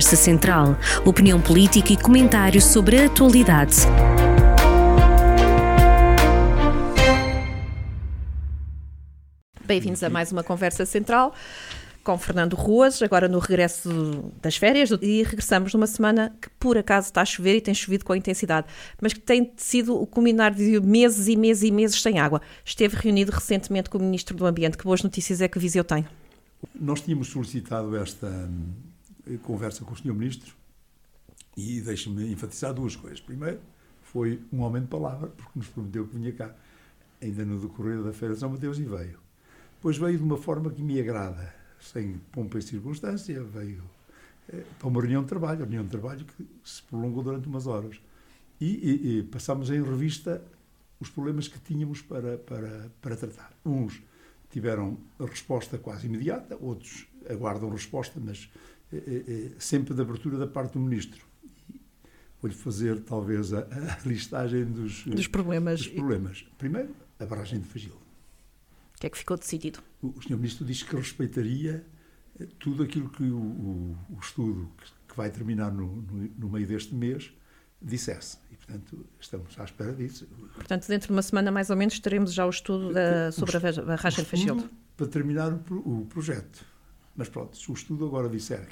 Conversa Central. Opinião política e comentários sobre a atualidade. Bem-vindos a mais uma Conversa Central com Fernando Ruas, agora no regresso das férias, e regressamos numa semana que por acaso está a chover e tem chovido com intensidade, mas que tem sido o culminar de meses e meses e meses sem água. Esteve reunido recentemente com o Ministro do Ambiente. Que boas notícias é que Viseu tem? Nós tínhamos solicitado esta conversa com o Sr. Ministro e deixe-me enfatizar duas coisas. Primeiro, foi um homem de palavra, porque nos prometeu que vinha cá, ainda no decorrer da Feira de São Mateus, e veio. Depois veio de uma forma que me agrada, sem pompa e circunstância, veio eh, para uma reunião de trabalho, reunião de trabalho que se prolongou durante umas horas. E, e, e passámos em revista os problemas que tínhamos para, para, para tratar. Uns tiveram resposta quase imediata, outros aguardam resposta, mas eh, eh, eh, sempre de abertura da parte do Ministro. Vou-lhe fazer, talvez, a, a listagem dos, dos, problemas. dos problemas. Primeiro, a barragem de Fagil. O que é que ficou decidido? O, o Sr. Ministro disse que respeitaria tudo aquilo que o, o, o estudo, que vai terminar no, no, no meio deste mês, dissesse. E, portanto, estamos à espera disso. Portanto, dentro de uma semana, mais ou menos, teremos já o estudo da, sobre a barragem de Fagildo. Para terminar o, o, projeto. Mas pronto, se o estudo agora disser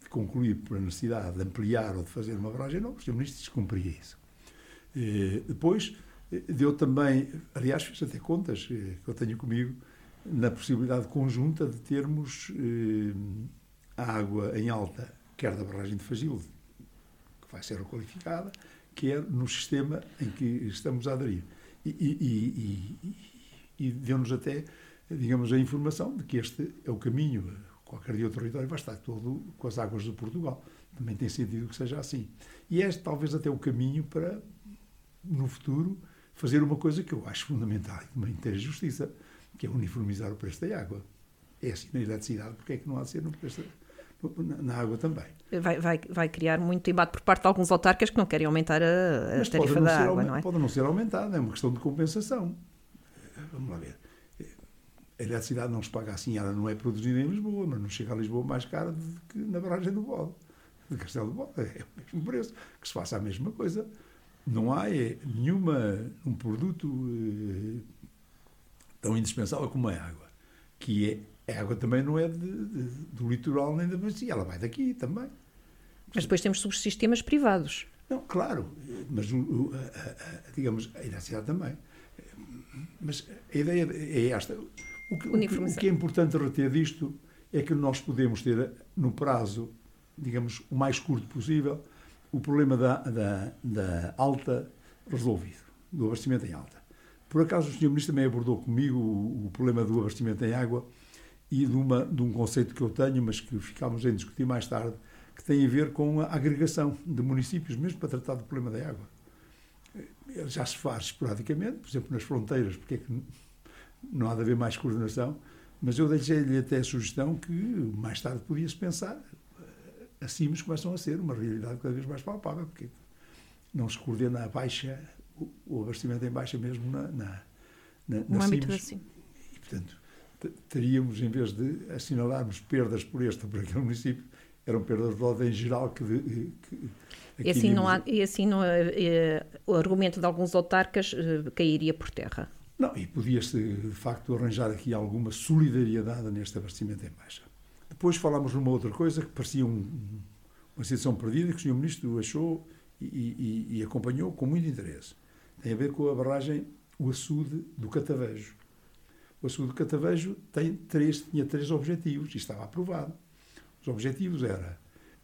que concluir por necessidade de ampliar ou de fazer uma barragem, não, o Sr. Ministro descumpria isso. E, depois, deu também, aliás, fiz até contas que eu tenho comigo, na possibilidade conjunta de termos eh, água em alta, quer da barragem de Fagilde, que vai ser requalificada, quer no sistema em que estamos a aderir. E, e, e, e deu-nos até, digamos, a informação de que este é o caminho. Qualquer dia o território vai estar todo com as águas de Portugal. Também tem sentido que seja assim. E este talvez até o caminho para, no futuro, fazer uma coisa que eu acho fundamental e também ter justiça, que é uniformizar o preço da água. É assim na eletricidade, porque é que não há de ser no preço na, na água também. Vai, vai, vai criar muito embate por parte de alguns autarcas que não querem aumentar a, a tarifa da água, não é? Pode não ser aumentada, é uma questão de compensação. Vamos lá ver. A eletricidade não se paga assim, ela não é produzida em Lisboa, mas não chega a Lisboa mais cara do que na barragem do Bode, de Castelo do Bode. É o mesmo preço, que se faça a mesma coisa. Não há é, nenhuma, um produto eh, tão indispensável como a água, que é, a água também não é de, de, do litoral nem da bacia, ela vai daqui também. Mas depois temos subsistemas privados. Não, claro, mas o, a, a, digamos, a eletricidade também. Mas a ideia é esta. O que, o, o que é importante reter disto é que nós podemos ter, no prazo, digamos, o mais curto possível, o problema da, da, da alta resolvido, do abastecimento em alta. Por acaso, o Sr. Ministro também abordou comigo o, o problema do abastecimento em água e de, uma, de um conceito que eu tenho, mas que ficámos em discutir mais tarde, que tem a ver com a agregação de municípios, mesmo para tratar do problema da água. Já se faz esporadicamente, por exemplo, nas fronteiras, porque é que não há de haver mais coordenação, mas eu deixei-lhe até a sugestão que mais tarde podia-se pensar assim começam a ser uma realidade cada vez mais palpável, porque não se coordena a baixa, o, abastecimento em baixa mesmo na, na, na, na âmbito assim. E, portanto, teríamos, em vez de assinalarmos perdas por este ou por aquele município, eram perdas de ordem geral que, que e assim, não há, e assim não, é, o argumento de alguns autarcas eh, cairia por terra. Não, e podia-se, de facto, arranjar aqui alguma solidariedade neste abastecimento em baixa. Depois falámos numa outra coisa que parecia um, uma situação perdida, que o Sr. Ministro achou e, e, e, acompanhou com muito interesse. Tem a ver com a barragem, o açude do Catavejo. O açude do Catavejo tem três, tinha três objetivos e estava aprovado. Os objetivos era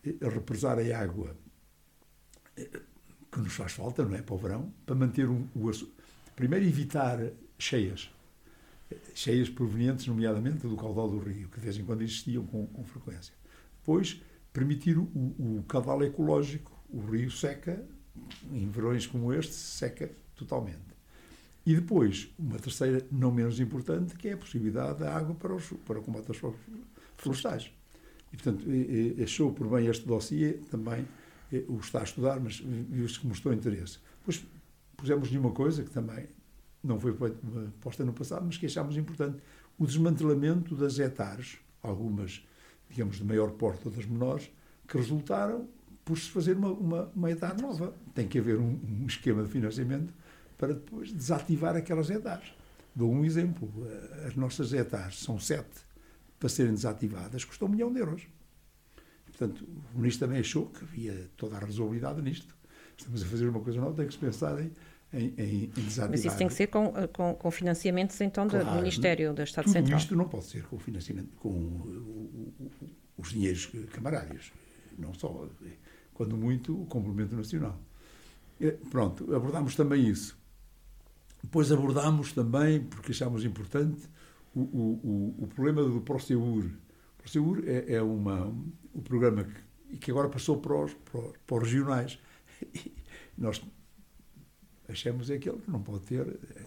eh, represar a água eh, que nos faz falta, não é, para o verão, para manter um, o açude. Primeiro, evitar cheias cheias provenientes, nomeadamente, do caudal do rio, que de vez em quando existiam com, com frequência. Depois, permitir o, o caudal ecológico. O rio seca, em verões como este, seca totalmente. E depois, uma terceira, não menos importante, que é a possibilidade da água para, os, para o combate aos fogos florestais. E, portanto, achou por bem este dossiê, também o está a estudar, mas viu-se que mostrou interesse. Depois pusemos-lhe uma coisa que também não foi posta no passado, mas que achámos importante, o desmantelamento das hectares, algumas, digamos, de maior porte, outras menores, que resultaram por se fazer uma, uma, uma ETA nova. Tem que haver um, um, esquema de financiamento para depois desativar aquelas ETAs. Dou um exemplo. As nossas ETAs são sete para serem desativadas, custou um milhão de euros. Portanto, o ministro também achou que havia toda a razoabilidade nisto. Estamos a fazer uma coisa nova, tem que se pensar em, em, em desativar. Mas isso tem que ser com, com, com financiamentos, então, claro, do Ministério do Estado tudo Central. Isto não pode ser com financiamento, com os dinheiros camarários. Não só. Quando muito, o complemento nacional. Pronto, abordámos também isso. Depois abordámos também, porque achámos importante, o, o, o, problema do Proceur. O Proceur é, é uma, o programa que, que agora passou para os, para, os, para os regionais. E nós achamos é aquele que não pode ter. Eh,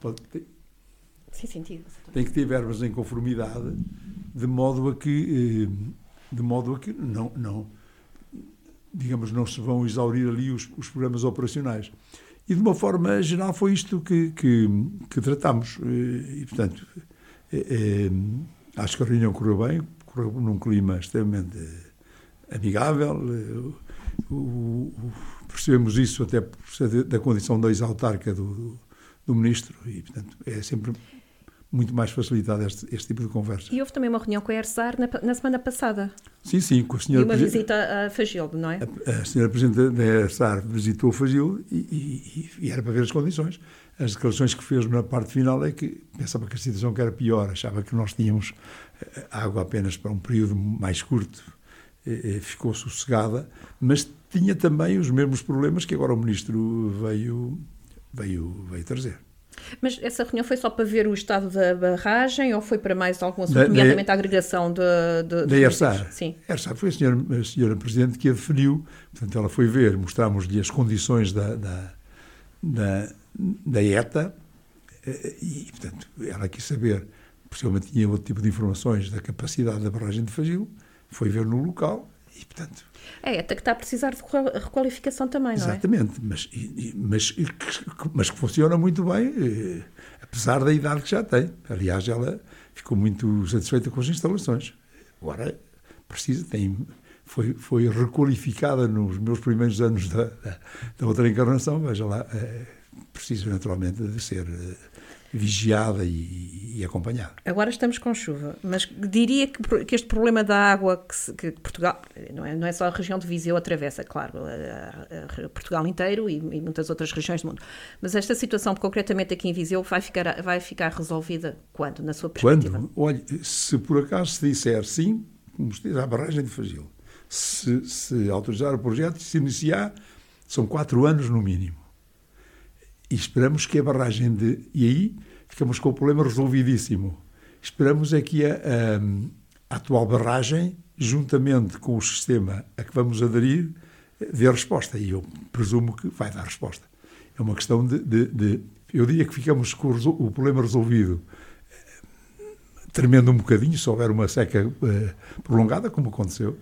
pode ter Sim, sentido. Tem que ter verbas em conformidade, de modo a que, eh, de modo a que não, não, digamos, não se vão exaurir ali os, os programas operacionais. E de uma forma geral foi isto que, que, que tratámos. Eh, e, portanto, é, é, acho que a reunião correu bem, correu num clima extremamente amigável. O, o, percebemos isso até da condição da ex-autarca do, do, do, ministro e, portanto, é sempre muito mais facilitado este, este, tipo de conversa. E houve também uma reunião com a ERSAR na, na semana passada. Sim, sim, com a senhora... E uma visita a Fagilde, não é? A, a senhora Presidente da ERSAR visitou Fagilde e, e, e, era para ver as condições. As declarações que fez na parte final é que pensava que a situação era pior, achava que nós tínhamos eh, água apenas para um período mais curto, ficou sossegada, mas tinha também os mesmos problemas que agora o Ministro veio, veio, veio trazer. Mas essa reunião foi só para ver o estado da barragem ou foi para mais algum assunto, nomeadamente a agregação de, de, da ERSAR? Sim. A ERSAR foi a senhora, a senhora Presidente que a definiu, portanto ela foi ver, mostramos-lhe as condições da, da, da, da ETA eh, e, portanto, ela quis saber, possivelmente tinha outro tipo de informações da capacidade da barragem de Fagil, foi ver no local e, portanto... É, até que está a precisar de requalificação também, não Exatamente, é? mas, mas, mas que funciona muito bem, eh, apesar da idade que já tem. Aliás, ela ficou muito satisfeita com as instalações. Agora, precisa, tem, foi, foi requalificada nos meus primeiros anos da, da, da outra encarnação, veja lá, é, precisa naturalmente de ser eh, vigiada e, e, acompanhada. Agora estamos com chuva, mas diria que, que este problema da água que, se, que, Portugal, não é, não é só a região de Viseu atravessa, claro, a, a, a Portugal inteiro e, e, muitas outras regiões do mundo, mas esta situação concretamente aqui em Viseu vai ficar, vai ficar resolvida quando, na sua perspectiva? Quando? Olha, se por acaso se disser sim, como se diz, a barragem de Fagil, se, se autorizar o projeto, se iniciar, são quatro anos no mínimo e esperamos que a barragem de. E aí ficamos com o problema resolvidíssimo. Esperamos é que a, a, a atual barragem, juntamente com o sistema a que vamos aderir, dê resposta. E eu presumo que vai dar resposta. É uma questão de. de, de eu diria que ficamos com o, o, problema resolvido tremendo um bocadinho, se houver uma seca uh, prolongada, como aconteceu,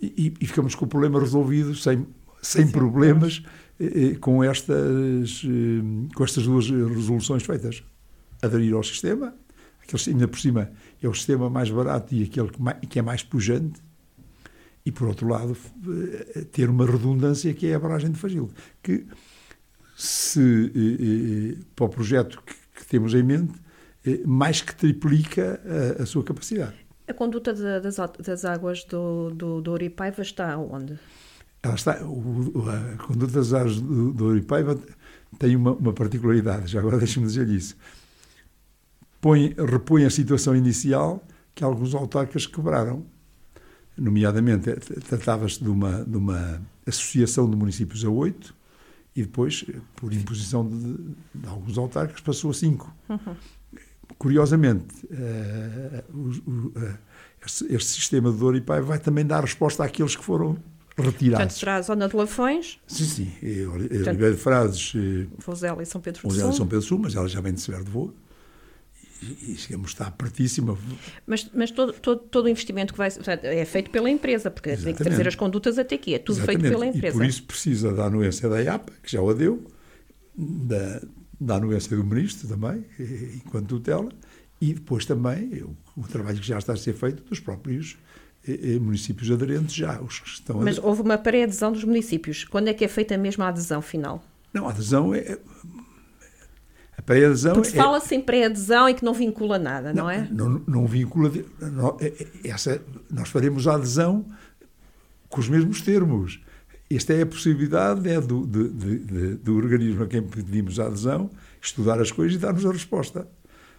e, e, ficamos com o problema resolvido sem, sem problemas com estas, com estas duas resoluções feitas. Aderir ao sistema, aquele, ainda por cima é o sistema mais barato e aquele que, é mais pujante, e por outro lado eh, ter uma redundância que é a barragem de Fagil, que se eh, eh, para o projeto que, temos em mente mais que triplica a, a sua capacidade. A conduta das, das, águas do, do, do Oripaiva está onde? Ela está, o, a conduta das áreas do, do Oripaiva tem uma, uma particularidade, já agora deixe-me dizer isso. Põe, repõe a situação inicial que alguns autarcas quebraram. Nomeadamente, tratava-se de uma, de uma associação de municípios a oito e depois, por imposição de, de alguns autarcas, passou a cinco. Uhum. Curiosamente, uh, o, uh, este, este, sistema de Oripaiva vai também dar resposta àqueles que foram retirados. Portanto, será a zona de Lafões? Sim, sim. Ribeiro de Frades... Vozela e São Pedro do Sul. Vozela e São Pedro do Sul, mas ela já vem de Severo de Voa. E, e chegamos, está pertíssima. Mas, mas todo, todo, todo o investimento que vai é feito pela empresa, porque Exatamente. tem que trazer as condutas até aqui, é tudo Exatamente. feito pela empresa. E por isso precisa da anuência da IAPA, que já o deu, da, da anuência do Ministro também, enquanto tutela, e depois também o, o trabalho que já está a ser feito dos próprios eh, municípios aderentes já. Os que estão Mas houve uma pré-adesão dos municípios. Quando é que é feita a adesão final? Não, a adesão é. A pré-adesão Porque é, fala-se em pré-adesão e que não vincula nada, não, é? Não, não vincula. Não, é- é- essa, nós faremos a adesão com os mesmos termos. Esta é a possibilidade é do, de- de- do organismo a quem pedimos a adesão estudar as coisas e dar-nos a resposta.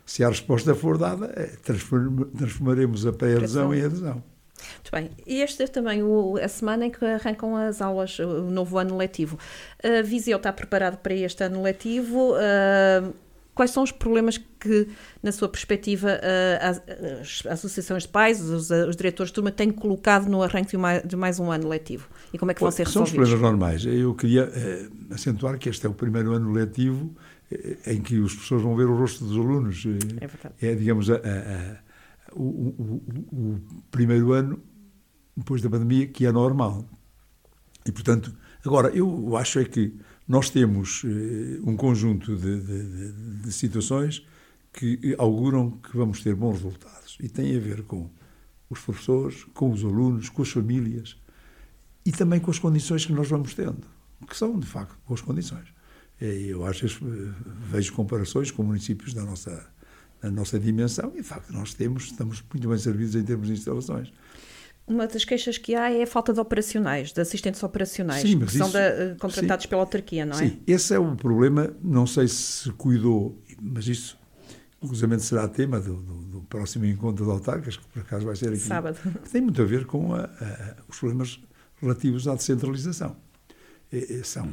Se a resposta for dada, é, transform- transformaremos a pré-adesão em adesão. Muito bem. E esta é também o- a semana em que arrancam as aulas, o novo ano letivo. A Viseu está preparado para este ano letivo. Ah, quais são os problemas que, na sua perspectiva, ah, as, as associações de pais, os, os diretores de turma, têm colocado no arranque de mais, de mais um ano letivo? E como é que vão ser São os resolvidos? problemas normais. Eu queria eh, acentuar que este é o primeiro ano letivo eh, em que as pessoas vão ver o rosto dos alunos. Eh, É verdade. é, digamos, a- a- o, o- o- primeiro ano depois da pandemia que é normal. E, portanto, agora, eu acho é que nós temos eh, um conjunto de, de- de- situações que auguram que vamos ter bons resultados. E tem a ver com os professores, com os alunos, com as famílias e também com as condições que nós vamos tendo, que são, de facto, boas condições. Eh, Eu acho, que, eh, vejo comparações com municípios da nossa, da nossa dimensão e, de facto, nós temos, estamos muito bem servidos em termos de instalações. Uma das queixas que há é a falta de operacionais, de assistentes operacionais, Sim, que são isso- da- eh, contratados pela autarquia, não é? Sim, esse é o problema. Não sei se cuidou, mas isso, inclusive, será tema do, do- do próximo encontro de autarcas, que por acaso vai ser aqui. Sábado. tem muito a ver com a- a- os problemas relativos à descentralização. É- são,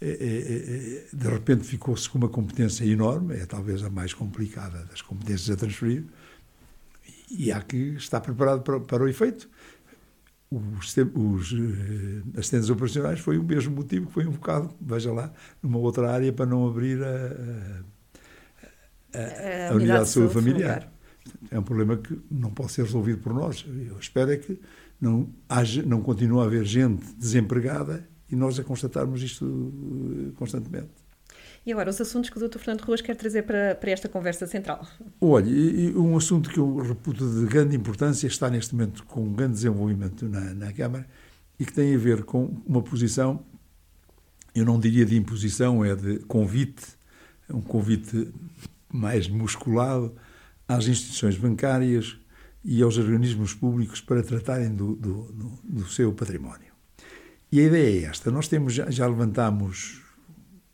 de repente ficou-se com uma competência enorme, é talvez a mais complicada das competências a transferir, e há que estar preparado para, para o efeito. Os, os eh, assistentes operacionais foi o mesmo motivo que foi invocado, veja lá, numa outra área para não abrir a, a- a- a unidade de saúde familiar. É um problema que não pode ser resolvido por nós. Eu espero é que não, haja, não continue a haver gente desempregada e nós a constatarmos isto eh, constantemente. E agora, os assuntos que o Dr. Fernando Ruas quer trazer para, para esta conversa central. Olha, um assunto que eu reputo de grande importância está neste momento com um grande desenvolvimento na, na Câmara e que tem a ver com uma posição, eu não diria de imposição, é de convite, um convite mais musculado às instituições bancárias e aos organismos públicos para tratarem do, do, do- do seu património. E a ideia é esta: nós temos já, levantámos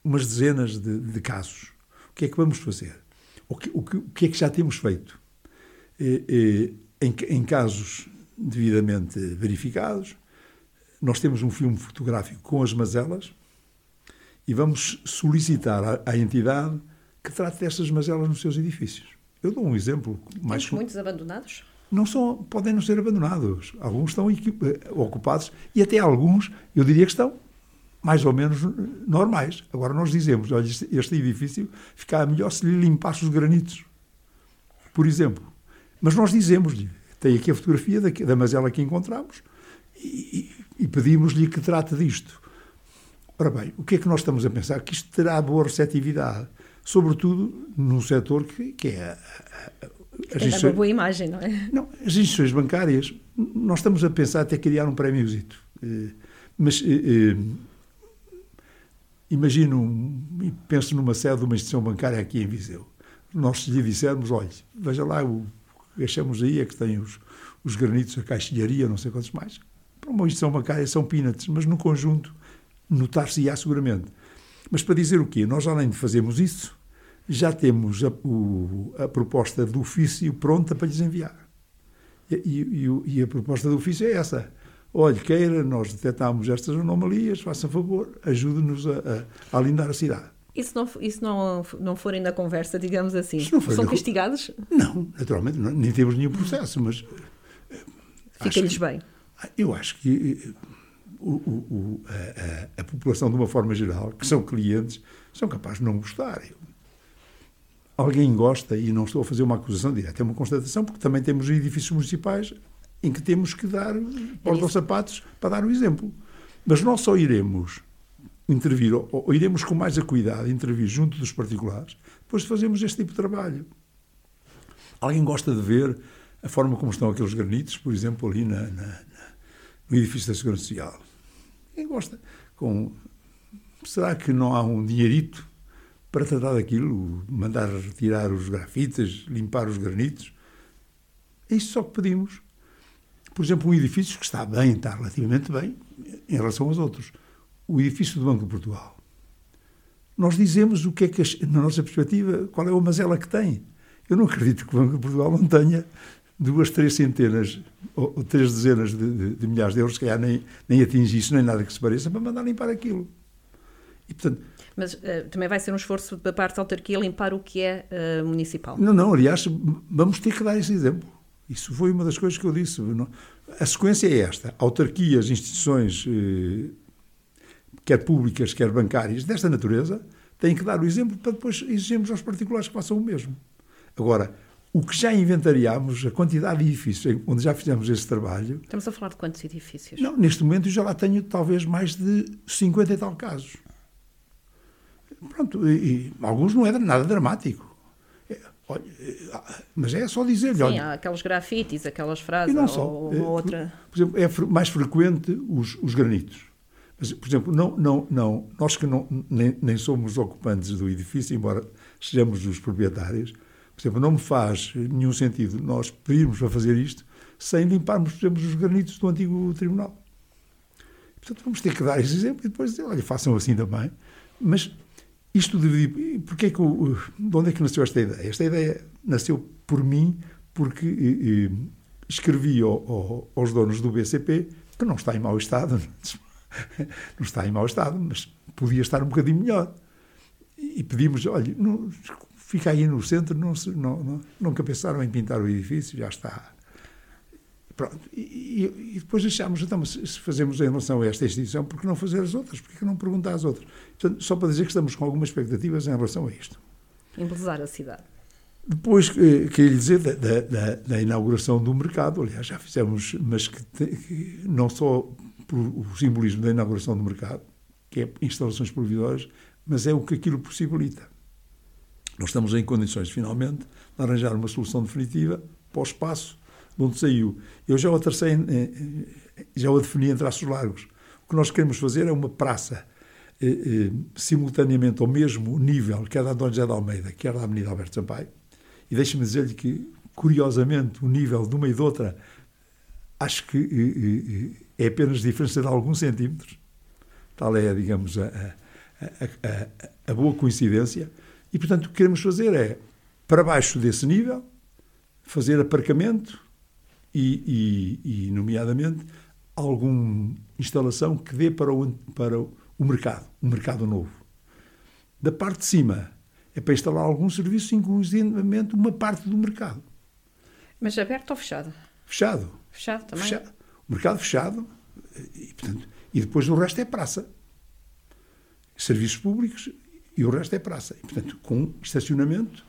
umas dezenas de, de casos. O que é que vamos fazer? O que, o que, o que é que já temos feito? Eh, eh, em, em casos devidamente verificados, nós temos um filme fotográfico com as mazelas e vamos solicitar à, à entidade que trate destas mazelas nos seus edifícios. Eu dou um exemplo mais Temos muitos abandonados? Não são, podem não ser abandonados. Alguns estão eh, ocupados e até alguns, eu diria que estão mais ou menos normais. Agora nós dizemos, olha, este, edifício ficava melhor se lhe limpasse os granitos, por exemplo. Mas nós dizemos-lhe, tem aqui a fotografia da, da mazela que encontramos e- e pedimos-lhe que trate disto. Ora bem, o que é que nós estamos a pensar? Que isto terá boa receptividade, sobretudo num setor que, que é a, a, as Tem uma boa imagem, não é? não, as instituições bancárias, nós estamos a pensar até criar um prémiozito. Eh, Mas eh, eh, imagino e penso numa sede de uma instituição bancária aqui em Viseu. Nós se lhe dissermos, olha, veja lá, o que achamos aí é que tem os, os granitos, a caixilharia, não sei quantos mais. Para uma instituição bancária são peanuts, mas no conjunto notar-se-á seguramente. Mas para dizer o quê? Nós, além de fazermos isso, já temos a, o- a proposta do ofício pronta para lhes enviar. E, e- e e a proposta do ofício é essa. Olhe, queira, nós detectámos estas anomalias, faça favor, ajude-nos a, a, a alindar a cidade. E se não, se não, não forem na conversa, digamos assim, são na castigados? Não, naturalmente, não- nem temos nenhum processo, mas eh, Fica-lhes bem. Eu acho que eh, o- o- a- a população, de uma forma geral, que são clientes, são capazes de não gostar. Eu- Alguém gosta, e não estou a fazer uma acusação direta, é uma constatação, porque também temos edifícios municipais em que temos que dar porta aos sapatos para dar o exemplo. Mas nós só iremos intervir, ou, ou iremos com mais acuidado intervir junto dos particulares, depois de fazermos este tipo de trabalho. Alguém gosta de ver a forma como estão aqueles granitos, por exemplo, ali na, na, na, no edifício da Segurança Social. Quem gosta? Com, será que não há um dinheirito para tratar daquilo, mandar retirar os grafites, limpar os granitos? É isso só que pedimos. Por exemplo, um edifício que está bem, está relativamente bem, em relação aos outros. O edifício do Banco de Portugal. Nós dizemos o que é que, na nossa perspectiva, qual é a mazela que tem. Eu não acredito que o Banco de Portugal não tenha duas, três centenas ou, ou três dezenas de, de, de, milhares de euros, que calhar nem, nem atinge isso, nem nada que se pareça, para mandar limpar aquilo. E, portanto, Mas uh, também vai ser um esforço da parte da autarquia limpar o que é uh, municipal. Não, não, aliás, vamos ter que dar esse exemplo. Isso foi uma das coisas que eu disse. A sequência é esta: autarquias, instituições, eh, quer públicas, quer bancárias, desta natureza, têm que dar o exemplo para depois exigirmos aos particulares que façam o mesmo. Agora, o que já inventariámos, a quantidade de edifícios onde já fizemos esse trabalho. Estamos a falar de quantos edifícios? Não, neste momento eu já lá tenho talvez mais de 50 e tal casos. Pronto, e, e alguns não é nada dramático. É, olha, é, mas é só dizer-lhe. Sim, olha, há aqueles grafites, aquelas frases, e não só. ou uma outra. Por, exemplo, é mais frequente os, os granitos. Mas, por exemplo, não, não, não, nós que não, nem, nem somos ocupantes do edifício, embora sejamos os proprietários, por exemplo, não me faz nenhum sentido nós pedirmos para fazer isto sem limparmos, por exemplo, os granitos do antigo tribunal. Portanto, vamos ter que dar esse exemplo e depois dizer, olha, façam assim também. Mas isto de... Porque é que, de onde é que nasceu esta ideia? Esta ideia nasceu por mim porque eh, eh, escrevi ao, ao, aos donos do BCP que não está em mau estado, não está em mau estado, mas podia estar um bocadinho melhor. E pedimos, olha, não, fica aí no centro, não, não, não, nunca pensaram em pintar o edifício, já está. Pronto. E, e, depois achámos, então, se fazemos em relação a esta instituição, por que não fazer as outras? Por que não perguntar às outras? Portanto, só para dizer que estamos com algumas expectativas em relação a isto. Embelezar a cidade. Depois, eh, queria dizer da, da, da, inauguração do mercado, aliás, já fizemos, mas que, que não só o simbolismo da inauguração do mercado, que é instalações provisórias, mas é o que aquilo possibilita. Nós estamos em condições, finalmente, de arranjar uma solução definitiva para o espaço de onde saiu. Eu já o tracei, já o defini em traços largos. O que nós queremos fazer é uma praça eh, eh, simultaneamente ao mesmo nível, quer da Dom José de Almeida, quer da Avenida Alberto Sampaio. E deixe-me dizer-lhe que, curiosamente, o nível de uma e de outra acho que eh, é apenas diferença de alguns centímetros. Tal é, digamos, a, a, a, a boa coincidência. E, portanto, o que queremos fazer é, para baixo desse nível, fazer aparcamento e, e, e nomeadamente, alguma instalação que dê para o, para o mercado, um mercado novo. Da parte de cima, é para instalar algum serviço, inclusivamente uma parte do mercado. Mas aberto ou fechado? Fechado. Fechado também? Fechado. O mercado fechado e, portanto, e depois o resto é praça. Serviços públicos e o resto é praça. E, portanto, com estacionamento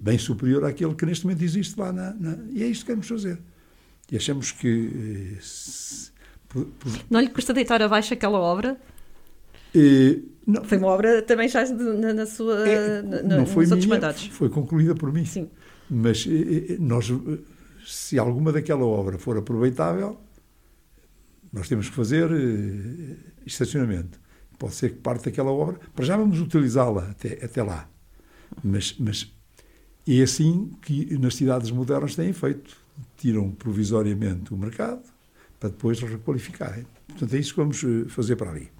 bem superior àquele que neste momento existe lá na, na, E é isto que queremos fazer. E achamos que. Eh, se, por, por... Não lhe custa deitar abaixo aquela obra? Eh, não, foi uma obra também já na, na sua, é, na, não foi nos minha, mandatos. Foi concluída por mim. Sim. Mas eh, nós, se alguma daquela obra for aproveitável, nós temos que fazer estacionamento pode ser que parte daquela obra, para já vamos utilizá-la até, até lá. Mas, mas é assim que nas cidades modernas têm feito. Tiram provisoriamente o mercado para depois requalificarem. Portanto, é isso que vamos eh, fazer para ali.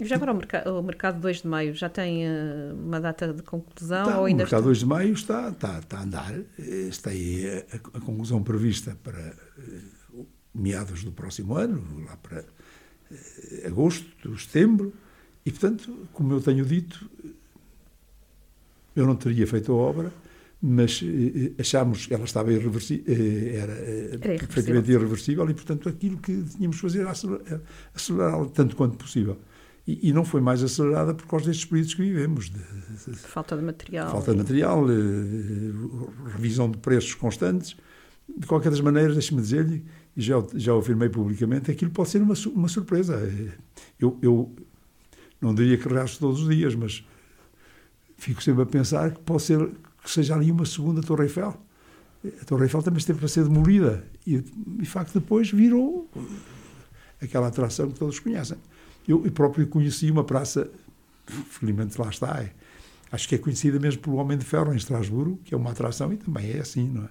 Já agora o mercado, o mercado 2 de Maio já tem uh, uma data de conclusão? Está, ou ainda o mercado está... 2 de Maio está, está, está a andar. Está aí a, a conclusão prevista para uh, meados do próximo ano, lá para eh, agosto, setembro, e portanto, como eu tenho dito, eu não teria feito a obra, mas eh, achámos que ela estava irreversível, eh, era, era perfeitamente irreversível e, portanto, aquilo que tínhamos de fazer era acelerá-la tanto quanto possível. E, e, não foi mais acelerada por causa destes períodos que vivemos. De, de, falta de material. Falta de material, revisão de preços constantes. De qualquer das maneiras, deixe-me dizer-lhe, e já, já o afirmei publicamente, aquilo pode ser uma, uma surpresa. Eu, eu não diria que resto todos os dias, mas fico sempre a pensar que pode ser que seja ali uma segunda Torre Eiffel. a Torre Eiffel também esteve para ser demolida. E, de facto, depois virou aquela atração que todos conhecem. Eu, eu próprio conheci uma praça, felizmente lá está, é, acho que é conhecida mesmo pelo Homem de Ferro em Estrasburgo, que é uma atração e também é assim, não é?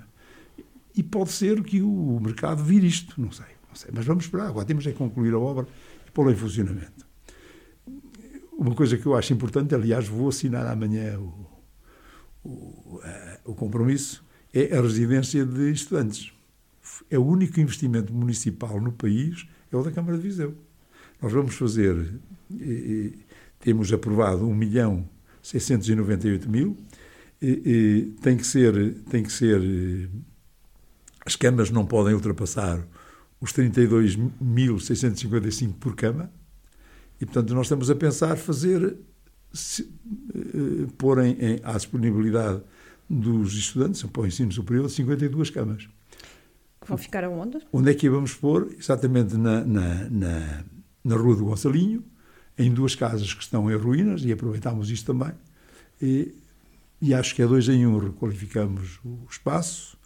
E pode ser que o mercado vire isto, não sei, não sei. Mas vamos esperar, agora temos é concluir a obra e pô-la em funcionamento. Uma coisa que eu acho importante, aliás, vou assinar amanhã o, o, o compromisso, é a residência de estudantes. É o único investimento municipal no país, é o da Câmara de Viseu. Nós vamos fazer, e, e, temos aprovado 1 milhão 698 mil, e, tem que ser, tem que ser, as câmaras não podem ultrapassar os 32.655 por cama, e, portanto, nós estamos a pensar fazer, se, uh, pôr em, em, à disponibilidade dos estudantes para o ensino superior 52 camas. Que vão ficar aonde? Onde é que vamos pôr? Exatamente na, na, na, na Rua do Gonçalinho, em duas casas que estão em ruínas, e aproveitamos isto também. E, e acho que é dois em um, requalificamos o espaço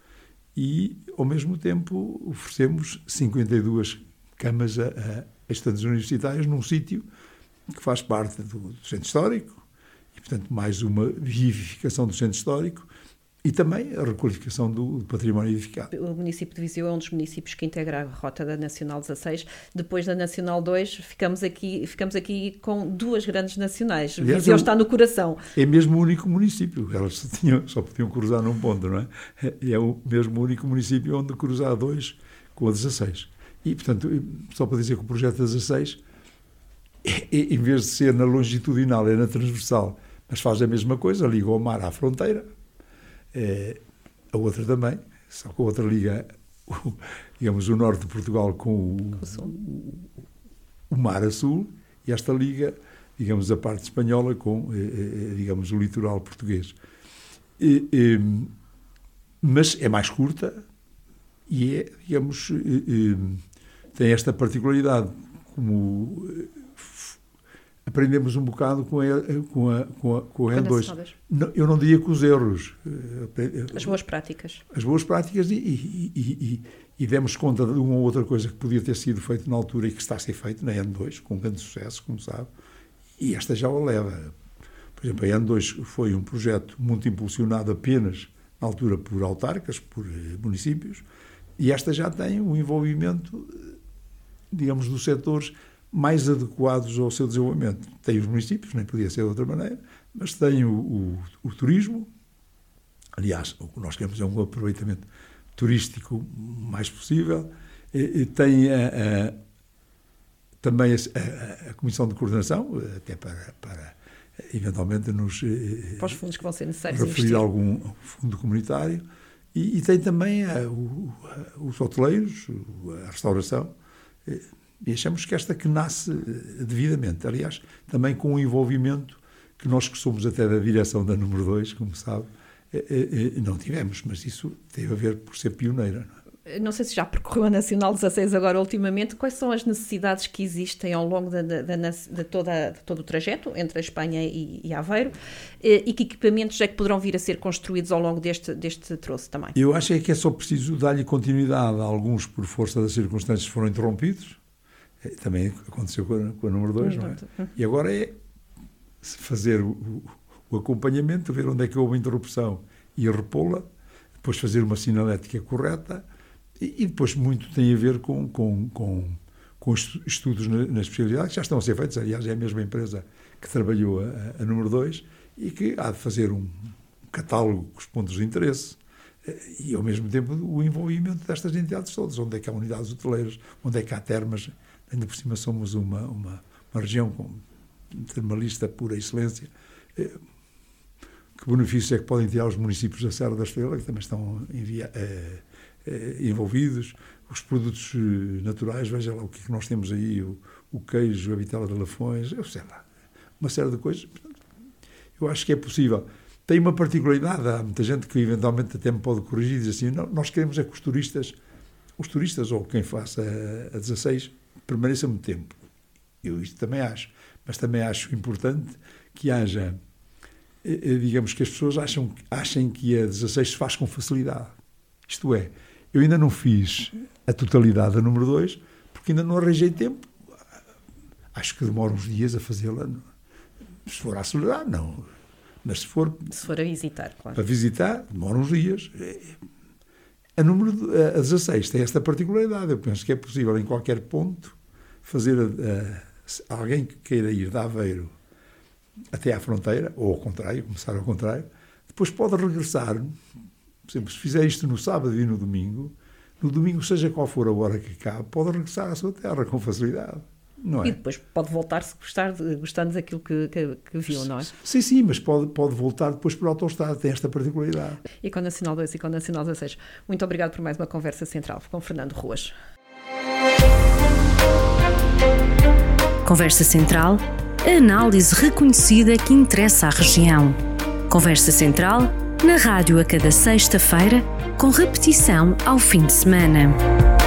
e, ao mesmo tempo, oferecemos 52 camas a, a estudantes universitários num sítio que faz parte do, do centro histórico e, portanto, mais uma vivificação do centro histórico e também a requalificação do património edificado. O município de Viseu é um dos municípios que integra a rota da Nacional 16. Depois da Nacional 2, ficamos aqui, ficamos aqui com duas grandes nacionais. Aliás, Viseu está no coração. É mesmo o único município. Elas só, tinham, só podiam cruzar num ponto, não é? É o mesmo único município onde cruzar dois com a 16. E, portanto, só para dizer que o projeto 16, em vez de ser na longitudinal, é na transversal, mas faz a mesma coisa, liga o mar à fronteira, é, a outra também, só que a outra liga, o, digamos, o norte de Portugal com o, o, o, mar a sul, e esta liga, digamos, a parte espanhola com, é, digamos, o litoral português. Mas é mais curta e é, digamos, tem esta particularidade, como eh, aprendemos um bocado com a, com a, com a, com a N2. Não, eu não diria com os erros. Eh, as boas práticas. As boas práticas e, e, e, e, demos conta de uma ou outra coisa que podia ter sido feita na altura e que está a ser feita na N2, com grande sucesso, como sabe, e esta já o leva. Por exemplo, a N2 foi um projeto muito impulsionado apenas na altura por autarcas, por eh, municípios, e esta já tem um envolvimento digamos, dos setores mais adequados ao seu desenvolvimento. Tem os municípios, nem podia ser de outra maneira, mas tem o, o, o turismo. Aliás, o que nós queremos é um aproveitamento turístico mais possível. E, e tem a, a, também a, a, Comissão de Coordenação, até para, para eventualmente nos. Eh, para os fundos que vão ser necessários. Referir investir. algum fundo comunitário. E, e tem também os hoteleiros, a restauração, e achamos que esta que nasce eh, devidamente, aliás, também com o envolvimento que nós que somos até da direção da número 2, como sabe, eh, eh, não tivemos, mas isso teve a ver por ser pioneira. Não, é? Não sei se já percorreu a Nacional 16 agora ultimamente, quais são as necessidades que existem ao longo de, de, de, de toda, todo o trajeto entre a Espanha e, e Aveiro e que equipamentos é que poderão vir a ser construídos ao longo deste, deste troço também? Eu acho é que é só preciso dar-lhe continuidade. Alguns, por força das circunstâncias, foram interrompidos, é, também aconteceu com a, com a número 2, não é? E agora é fazer o, o, acompanhamento, ver onde é que houve interrupção e repô-la, depois fazer uma sinalética correta e, depois muito tem a ver com, com, com, com estudos na, na, especialidade que já estão a ser feitos. Aliás, é a mesma empresa que trabalhou a, a número 2 e que há de fazer um catálogo com os pontos de interesse e, ao mesmo tempo, o envolvimento destas entidades todas. Onde é que há unidades hoteleiras, onde é que há termas, ainda por cima somos uma, uma, uma região com termalista pura excelência. Eh, que benefícios é que podem tirar os municípios da Serra da Estrela, que também estão eh, eh, envolvidos? Os produtos naturais, veja lá o que, é que nós temos aí, o, o queijo, a vitela de Lafões, eu sei lá, uma série de coisas. Eu acho que é possível. Tem uma particularidade, há muita gente que eventualmente até me pode corrigir e diz assim, não, nós queremos é que os turistas, os turistas ou quem faça a, a 16 permaneça muito tempo. Eu isto também acho. Mas também acho importante que haja, eh, eh, digamos que as pessoas acham, achem que a 16 se faz com facilidade. Isto é, eu ainda não fiz a totalidade da número 2 porque ainda não arranjei tempo. Acho que demora uns dias a fazê-la. Se for a acelerar, não. Mas se for. Se for a visitar, claro. Para visitar, demora uns dias. A número a 16 tem esta particularidade. Eu penso que é possível em qualquer ponto fazer a, a, alguém que queira ir de Aveiro até à fronteira, ou ao contrário, começar ao contrário, depois pode regressar. Por exemplo, se fizer isto no sábado e no domingo, no domingo, seja qual for a hora que cabe, pode regressar à sua terra com facilidade. Não é? E depois pode voltar se gostar, gostando daquilo que, que, que, viu, não é? Sim, sim, mas pode, pode voltar depois para o autostrada, tem esta particularidade. E com Nacional 2 e com Nacional 16. Muito obrigado por mais uma conversa central com Fernando Ruas. Conversa Central, a análise reconhecida que interessa à região. Conversa Central, na rádio a cada sexta-feira, com repetição ao fim de semana.